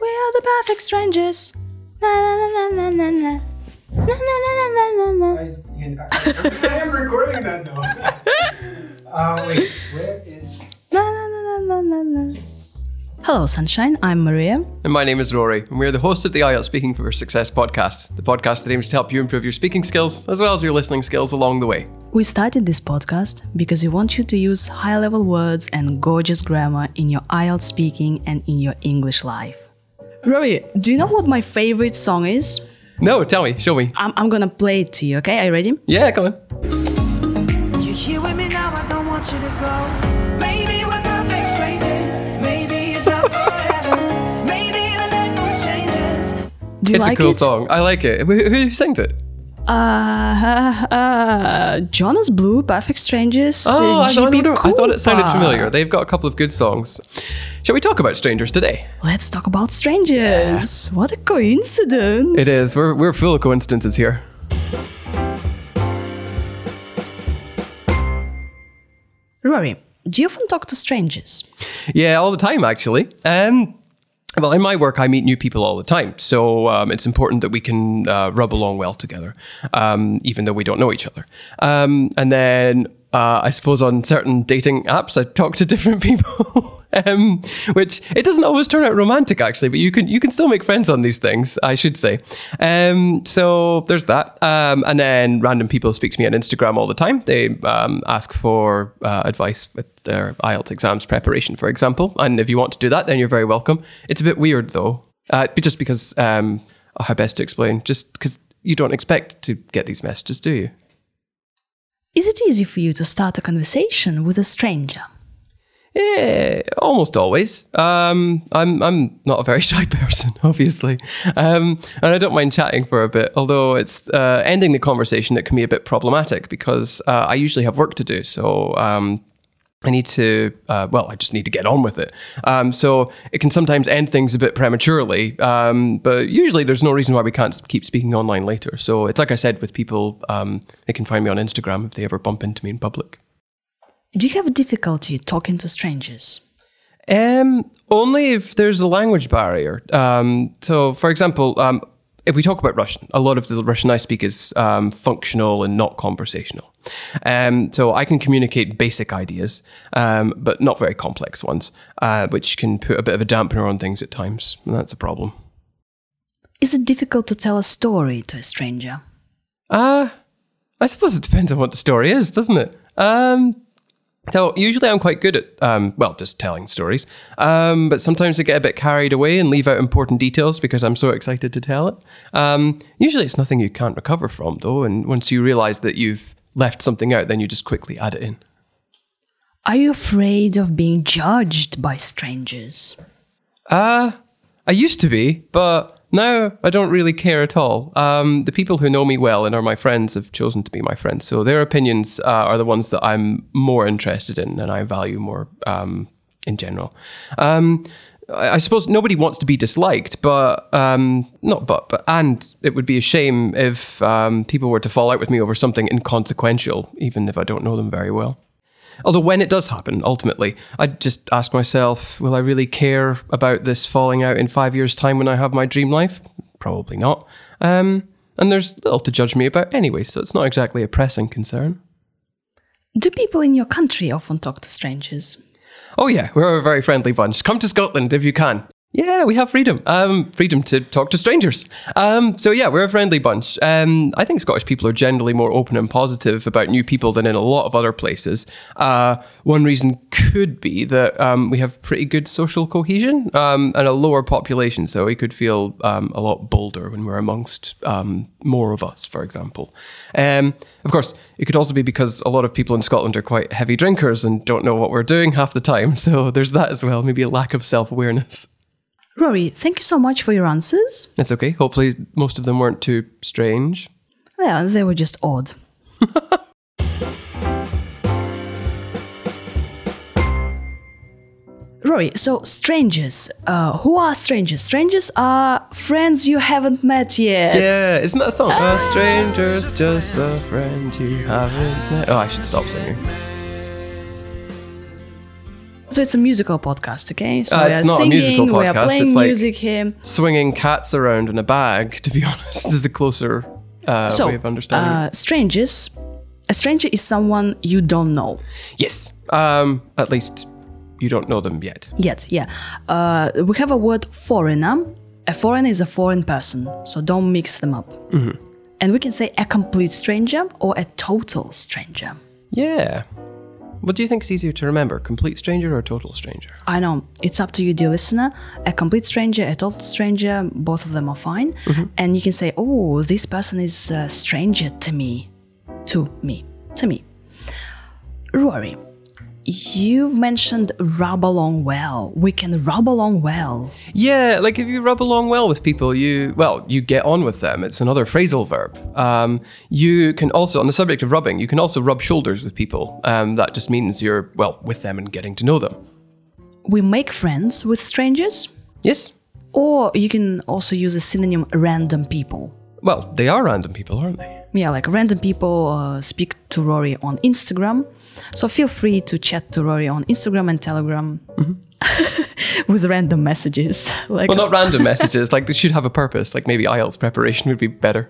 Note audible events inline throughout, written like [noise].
We are the perfect strangers. Na na na na na na. Na na na na na na I am recording that now. Uh, wait, where is. Na na na na na na. Hello, sunshine. I'm Maria. And my name is Rory, and we're the hosts of the IELTS Speaking for Success podcast, the podcast that aims to help you improve your speaking skills as well as your listening skills along the way. We started this podcast because we want you to use high level words and gorgeous grammar in your IELTS speaking and in your English life. Rory, do you know what my favorite song is? No, tell me, show me. I'm, I'm gonna play it to you, okay? Are you ready? Yeah, come on. You it's like a cool it? song. I like it. Who, who sings it? Uh, uh, Jonas Blue, Perfect Strangers. Oh, uh, I thought, I thought it sounded familiar. They've got a couple of good songs. Shall we talk about strangers today? Let's talk about strangers. What a coincidence. It is. We're, we're full of coincidences here. Rory, do you often talk to strangers? Yeah, all the time, actually. Um, well, in my work, I meet new people all the time. So um, it's important that we can uh, rub along well together, um, even though we don't know each other. Um, and then uh, I suppose on certain dating apps, I talk to [laughs] different people. Um, which it doesn't always turn out romantic, actually, but you can you can still make friends on these things, I should say. Um, so there's that, um, and then random people speak to me on Instagram all the time. They um, ask for uh, advice with their IELTS exams preparation, for example. And if you want to do that, then you're very welcome. It's a bit weird though, uh, just because um, how best to explain? Just because you don't expect to get these messages, do you? Is it easy for you to start a conversation with a stranger? Yeah, almost always. Um, I'm I'm not a very [laughs] shy person, obviously, um, and I don't mind chatting for a bit. Although it's uh, ending the conversation that can be a bit problematic because uh, I usually have work to do. So um, I need to. Uh, well, I just need to get on with it. Um, so it can sometimes end things a bit prematurely. Um, but usually, there's no reason why we can't keep speaking online later. So it's like I said with people, um, they can find me on Instagram if they ever bump into me in public. Do you have difficulty talking to strangers? Um, only if there's a language barrier. Um, so, for example, um, if we talk about Russian, a lot of the Russian I speak is um, functional and not conversational. Um, so I can communicate basic ideas, um, but not very complex ones, uh, which can put a bit of a dampener on things at times. And that's a problem. Is it difficult to tell a story to a stranger? Uh, I suppose it depends on what the story is, doesn't it? Um, so usually I'm quite good at, um, well, just telling stories. Um, but sometimes I get a bit carried away and leave out important details because I'm so excited to tell it. Um, usually it's nothing you can't recover from, though. And once you realize that you've left something out, then you just quickly add it in. Are you afraid of being judged by strangers? Uh, I used to be, but now I don't really care at all. Um, the people who know me well and are my friends have chosen to be my friends, so their opinions uh, are the ones that I'm more interested in and I value more um, in general. Um, I I suppose nobody wants to be disliked, but um, not but but and it would be a shame if um, people were to fall out with me over something inconsequential, even if I don't know them very well. Although when it does happen, ultimately, I just ask myself, will I really care about this falling out in five years' time when I have my dream life? Probably not. Um, and there's little to judge me about anyway, so it's not exactly a pressing concern. Do people in your country often talk to strangers? Oh yeah, we're a very friendly bunch. Come to Scotland if you can. Yeah, we have freedom. Um, freedom to talk to strangers. Um, so yeah, we're a friendly bunch. Um, I think Scottish people are generally more open and positive about new people than in a lot of other places. Uh, one reason could be that um, we have pretty good social cohesion um, and a lower population, so we could feel um, a lot bolder when we're amongst more of us, for example. Of course, it could also be because a lot of people in Scotland are quite heavy drinkers and don't know what we're doing half the time. [laughs] So there's that as well. Maybe a lack of self awareness. Rory, thank you so much for your answers. That's okay. Hopefully, most of them weren't too strange. Well, they were just odd. [laughs] Rory, so strangers. Uh, who are strangers? Strangers are friends you haven't met yet. Yeah, isn't that a song? A stranger's just a friend you haven't met. Oh, I should stop singing. So it's a musical podcast, okay? So Uh, we it's are not a singing, musical we are playing it's like- music here. Swinging cats around in a bag, to be [laughs] honest, is a closer uh, So, way of understanding. uh, strangers. A stranger is someone you don't know Yes. Um, at least you don't know them yet. yet. Yeah. Uh, we have a word foreigner. A foreigner is a foreign person, so don't mix them up. Mm-hmm. And we can say a complete stranger or a total stranger. Yeah. What do you think is easier to remember, complete stranger or total stranger? I know it's up to you, dear listener. A complete stranger, a total stranger, both of them are fine. Mm-hmm. And you can say, oh, this person is a stranger to me. To me. To me. Rory, you've mentioned rub along well. We can rub along well. Yeah, like if you rub along well with people, you well, you get on with them. It's another phrasal verb. Um, you can also, on the subject of rubbing, you can also rub shoulders with people. Um, that just means you're well with them and getting to know them. We make friends with strangers. Yes. Or you can also use a synonym random people. Well, they are random people, aren't they? Yeah, like random people uh, speak to Rory on Instagram. So feel free to chat to Rory on Instagram and Telegram [laughs] with random messages. [laughs] Like, Well, not random [laughs] messages. Like they should have a purpose. Like maybe IELTS preparation would be better.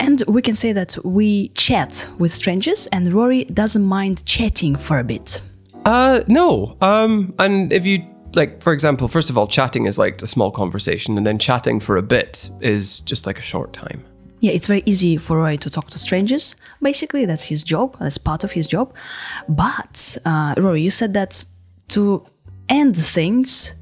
and we can say that we chat with strangers, and Rory doesn't mind chatting for a bit. Uh, no. Um, and if you like, for example, first of all, chatting is like a small conversation, and then chatting for a bit is just like a short time. Yeah, it's very easy for Rory to talk to strangers. Basically, that's his job. That's part of his job. But uh, Rory, you said that to end things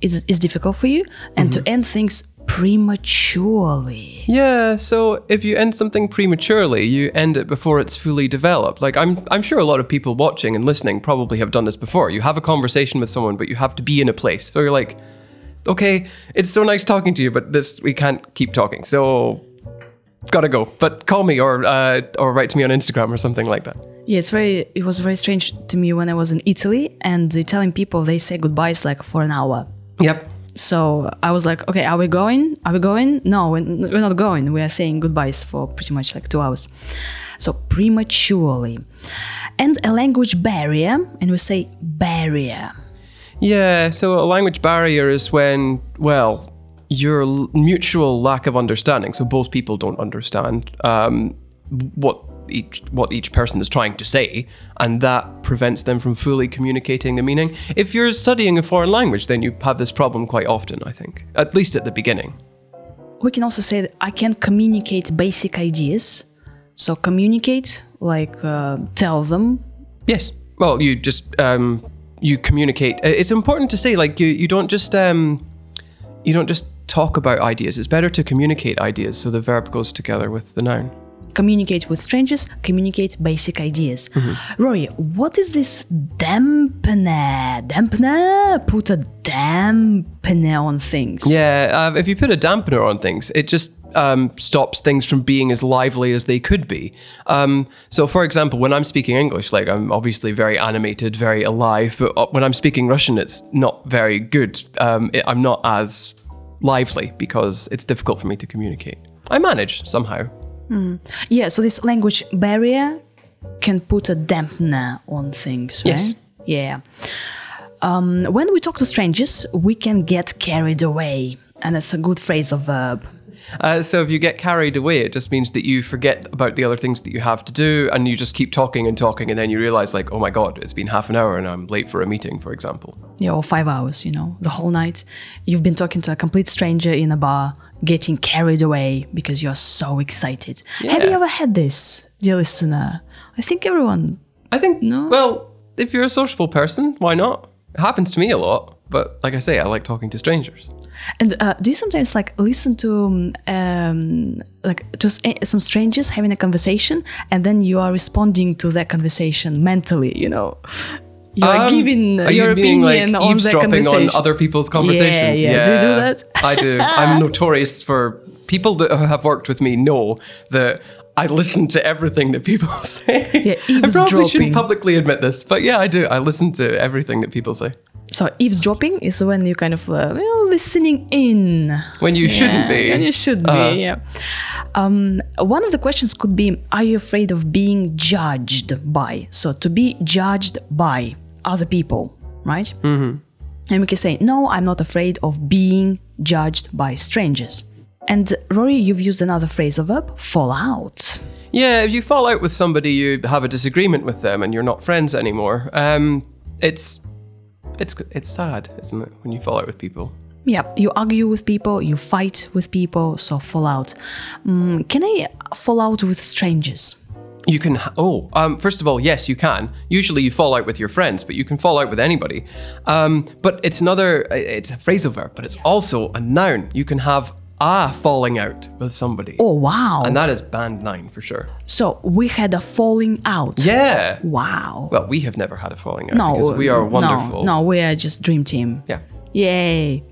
is is difficult for you, and to end things prematurely. Yeah, so if you end something prematurely, you end it before it's fully developed. Like I'm I'm sure a lot of people watching and listening probably have done this before. You have a conversation with someone, but you have to be in a place. So you're like, okay, it's so nice talking to you, but this we can't keep talking. So gotta go. But call me or uh, or write to me on Instagram or something like that. Yeah, it's very. It was very strange to me when I was in Italy, and the Italian people they say goodbyes like for an hour. Yep. So I was like, okay, are we going? Are we going? No, we're we're not going. We are saying goodbyes for pretty much like two hours. So prematurely, and a language barrier, and we say barrier. Yeah, so a language barrier is when, well, your mutual lack of understanding. So both people don't understand um, what each what each person is trying to say, and that prevents them from fully communicating the meaning. If you're studying a foreign language, then you have this problem quite often. I think, at least at the beginning. We can also say that I can communicate basic ideas. So communicate, like uh, tell them. Yes. Well, you just um, you communicate. It's important to say like you you don't just um, you don't just talk about ideas. It's better to communicate ideas, so the verb goes together with the noun. communicate with strangers, communicate basic ideas. Mm-hmm. Rory, what is this dampener? Dampener? Put a dampener on things. Yeah, uh, if you put a dampener on things, it just um, stops things from being as lively as they could be. Um, so, for example, when I'm speaking English, like I'm obviously very animated, very alive, but uh, when I'm speaking Russian, it's not very good. Um, it, I'm not as lively because it's difficult for me to communicate. I manage somehow. Yeah, so this language barrier can put a dampener on things, right? Yes. Yeah. Um, when we talk to strangers, we can get carried away. And that's a good phrasal verb. Uh, Uh, so if you get carried away, it just means that you forget about the other things that you have to do, and you just keep talking and talking, and then you realize, like, oh my god, it's been half an hour and I'm late for a meeting, for example. Yeah, or five hours, you know, the whole night. You've been talking to a complete stranger in a bar, getting carried away because you're so excited. Have you ever had this, dear listener? I think everyone. I think, No? well, if you're a sociable person, why not? It happens to me a lot, but like I say, I like talking to strangers. And uh, do you sometimes like listen to um, um, like just uh, some strangers having a conversation, and then you are responding to that conversation mentally? You know, you are Um, giving are you your being, opinion like, on eavesdropping conversation. on other people's conversations. yeah. Do you do that? I do. I'm [laughs] notorious for people that have worked with me know that I listen to everything that people [laughs] say. Yeah, I probably shouldn't publicly admit this, but yeah, I do. I listen to everything that people say So eavesdropping is when you kind of uh, well, listening in. when you shouldn't be. when you should Uh, be, yeah. Um, one of the questions could be Are you afraid of being judged by? So, to be judged by other people. right? Mm-hmm. And we can say, no, I'm not afraid of being judged by strangers. And Rory, you've used another phrasal verb, fall out. Yeah, if you fall out with somebody, you have a disagreement with them, and you're not friends anymore. Um, it's it's it's sad, isn't it, when you fall out with people? Yeah, you argue with people, you fight with people, so fall out. Mm, can I fall out with strangers? You can. Oh, um, first of all, yes, you can. Usually, you fall out with your friends, but you can fall out with anybody. Um, but it's another. It's a phrasal verb, but it's also a noun. You can have a falling out with somebody, Oh, wow. and that is band nine for sure. so we had a falling out. Yeah. Wow. Well, we have never had a falling out no, because we are no, wonderful. No, we are just dream team. Yeah. Yay.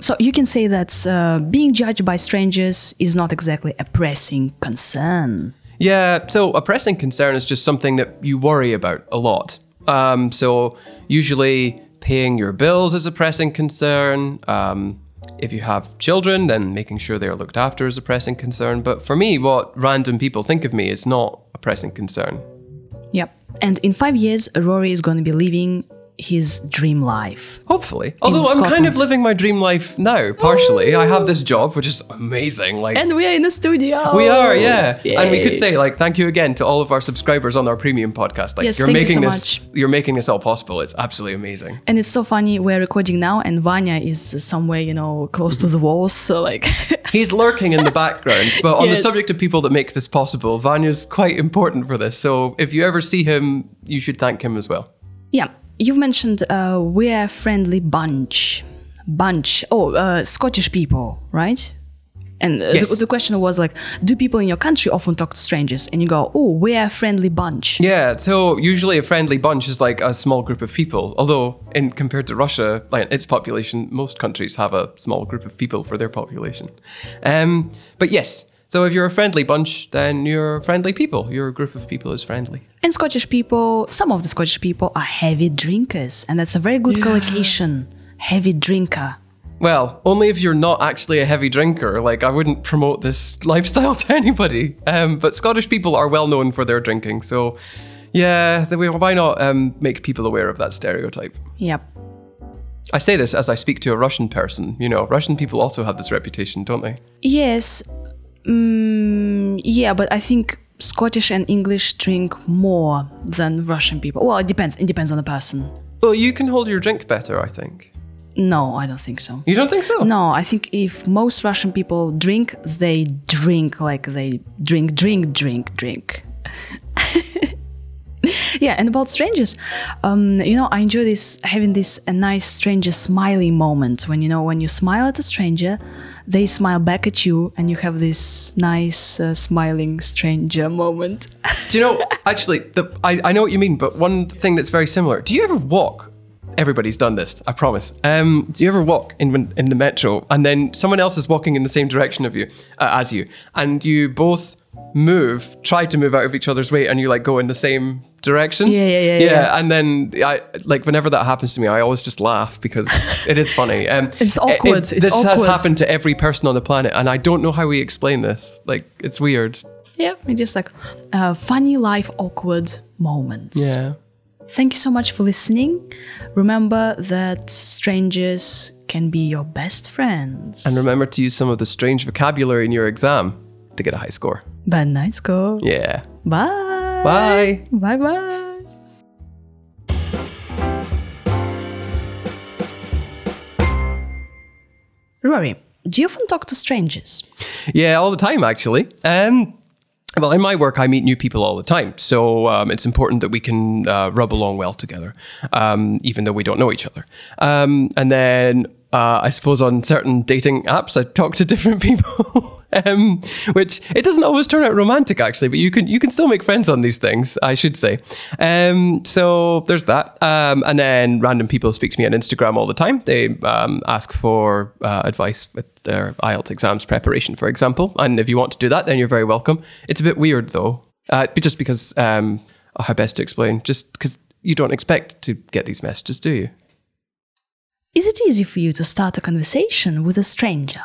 So you can say that uh, being judged by strangers is not exactly a pressing concern. Yeah, so a pressing concern is just something that you worry about a lot. Um, so usually paying your bills is a pressing concern. Um, if you have children, then making sure they're looked after is a pressing concern. But for me, what random people think of me is not a pressing concern. Yep. And in five years, Rory is going to be living his dream life. Hopefully. Although I'm kind of living my dream life now, partially. I have this job, which is amazing. Like And we are in the studio. We are, yeah. And we could say like thank you again to all of our subscribers on our premium podcast. Like Yes, you're thank you making so this much. you're making this all possible. It's absolutely amazing. And it's so funny. We're recording now, and Vanya is somewhere, you know, close to the walls. So, like, [laughs] He's lurking in the background, but on Yes. the subject of people that make this possible, Vanya's quite important for this. So if you ever see him, you should thank him as well. yeah, you've mentioned uh, we're a friendly bunch. Bunch. Oh, uh, Scottish people, right? And uh, Yes. the, the question was like, do people in your country often talk to strangers? And you go, oh, we're a friendly bunch. Yeah, so usually a friendly bunch is like a small group of people. Although, in compared to Russia, like its population, most countries have a small group of people for their population. Um, but yes, so if you're a friendly bunch, then you're friendly people. Your group of people is friendly. And Scottish people, some of the Scottish people are heavy drinkers, and that's a very good collocation. Heavy drinker. Well, only if you're not actually a heavy drinker. Like, I wouldn't promote this [laughs] lifestyle to anybody. Um, but Scottish people are well known for their drinking, so yeah, why not um, make people aware of that stereotype? Yep. I say this as I speak to a Russian person. You know, Russian people also have this reputation, don't they? Yes. Mm, yeah, but I think Scottish and English drink more than Russian people. Well, it depends. It depends on the person. Well, you can hold your drink better, I think. No, I don't think so. You don't think so? No, I think if most Russian people drink, they drink like they drink, drink, drink, drink. [laughs] yeah, and about strangers, um, you know, I enjoy this having this a nice stranger smiling moment when you know when you smile at a stranger, they smile back at you, and you have this nice uh, smiling stranger moment. Do you know, [laughs] actually, the, I, I know what you mean, but one thing that's very similar. Do you ever walk? Everybody's done this, I promise. Um, do you ever walk in in the metro and then someone else is walking in the same direction of you uh, as you, and you both move, try to move out of each other's way, and you like go in the same direction? Yeah, yeah, yeah, Yeah, yeah. and then I like whenever that happens to me, I always just laugh because [laughs] it is funny. Um, It's awkward, it- it's this has awkward. happened to every person on the planet, and I don't know how we explain this. Like, it's weird. yeah, it's just like uh, funny life awkward moments. Yeah. Thank you so much for listening. Remember that strangers can be your best friends. And remember to use some of the strange vocabulary in your exam to get a high score. Band nine score. Yeah. Bye. Bye. Bye bye. Rory, do you often talk to strangers? Yeah, all the time, actually. Um, well, in my work, I meet new people all the time. So um, it's important that we can uh, rub along well together, um, even though we don't know each other. Um, and then uh, I suppose on certain dating apps, I talk to [laughs] different people. [laughs] um, which it doesn't always turn out romantic, actually, but you can you can still make friends on these things, I should say. Um, so there's that. Um, and then random people speak to me on Instagram all the time. They um, ask for uh, advice with their IELTS exams preparation, for example. And if you want to do that, then you're very welcome. It's a bit weird though, uh, just because um, how best to explain? Just because you don't expect to get these messages, do you? Is it easy for you to start a conversation with a stranger?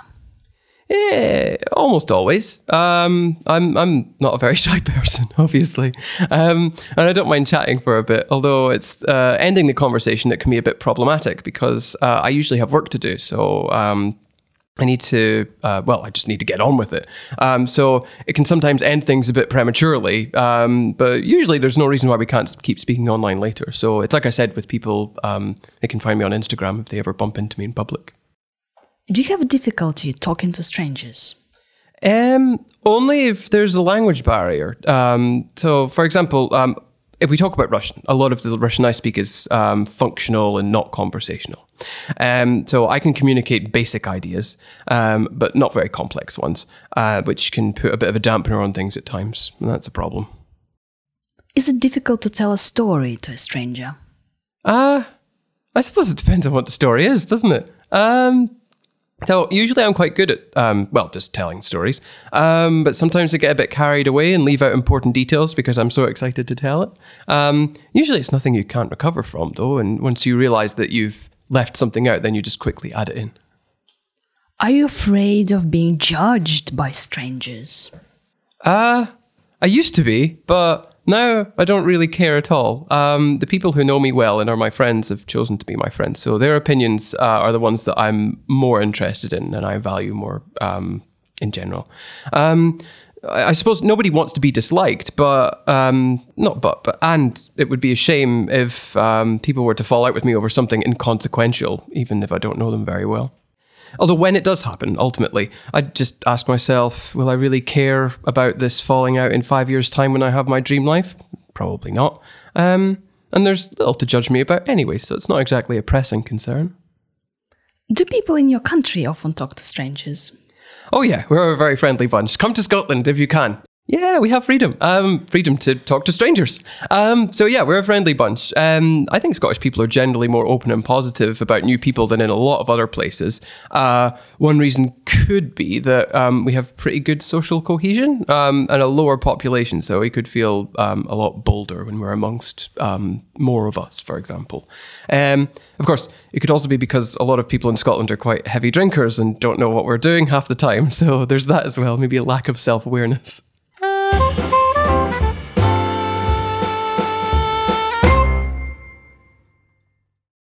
Eh, almost always. Um, I'm I'm not a very [laughs] shy person, obviously, um, and I don't mind chatting for a bit. Although it's uh, ending the conversation that can be a bit problematic because uh, I usually have work to do. So um, I need to, uh, well, I just need to get on with it. Um, so it can sometimes end things a bit prematurely, um, but usually there's no reason why we can't keep speaking online later. So it's like I said with people, um, they can find me on Instagram if they ever bump into me in public. Do you have difficulty talking to strangers? Um, only if there's a language barrier. Um, so, for example, um, if we talk about Russian, a lot of the Russian I speak is um, functional and not conversational. Um, so I can communicate basic ideas, um, but not very complex ones, uh, which can put a bit of a dampener on things at times. And that's a problem. Is it difficult to tell a story to a stranger? Uh, I suppose it depends on what the story is, doesn't it? Um, so usually I'm quite good at, um, well, just telling stories. Um, but sometimes I get a bit carried away and leave out important details because I'm so excited to tell it. Um, usually it's nothing you can't recover from, though. And once you realize that you've left something out, then you just quickly add it in. Are you afraid of being judged by strangers? Uh, I used to be, but now I don't really care at all. Um, the people who know me well and are my friends have chosen to be my friends, so their opinions uh, are the ones that I'm more interested in and I value more um, in general. Um, I I suppose nobody wants to be disliked, but um, not but but and it would be a shame if um, people were to fall out with me over something inconsequential, even if I don't know them very well. Although when it does happen, ultimately, I just ask myself, will I really care about this falling out in five years' time when I have my dream life? Probably not. Um, and there's little to judge me about anyway, so it's not exactly a pressing concern. Do people in your country often talk to strangers? Oh yeah, we're a very friendly bunch. Come to Scotland if you can. Yeah, we have freedom. Um, freedom to talk to strangers. Um, so yeah, we're a friendly bunch. Um, I think Scottish people are generally more open and positive about new people than in a lot of other places. Uh, one reason could be that um, we have pretty good social cohesion um, and a lower population, so we could feel um, a lot bolder when we're amongst more of us, for example. Of course, it could also be because a lot of people in Scotland are quite heavy drinkers and don't know what we're doing half the time. [laughs] So there's that as well. Maybe a lack of self awareness. Thank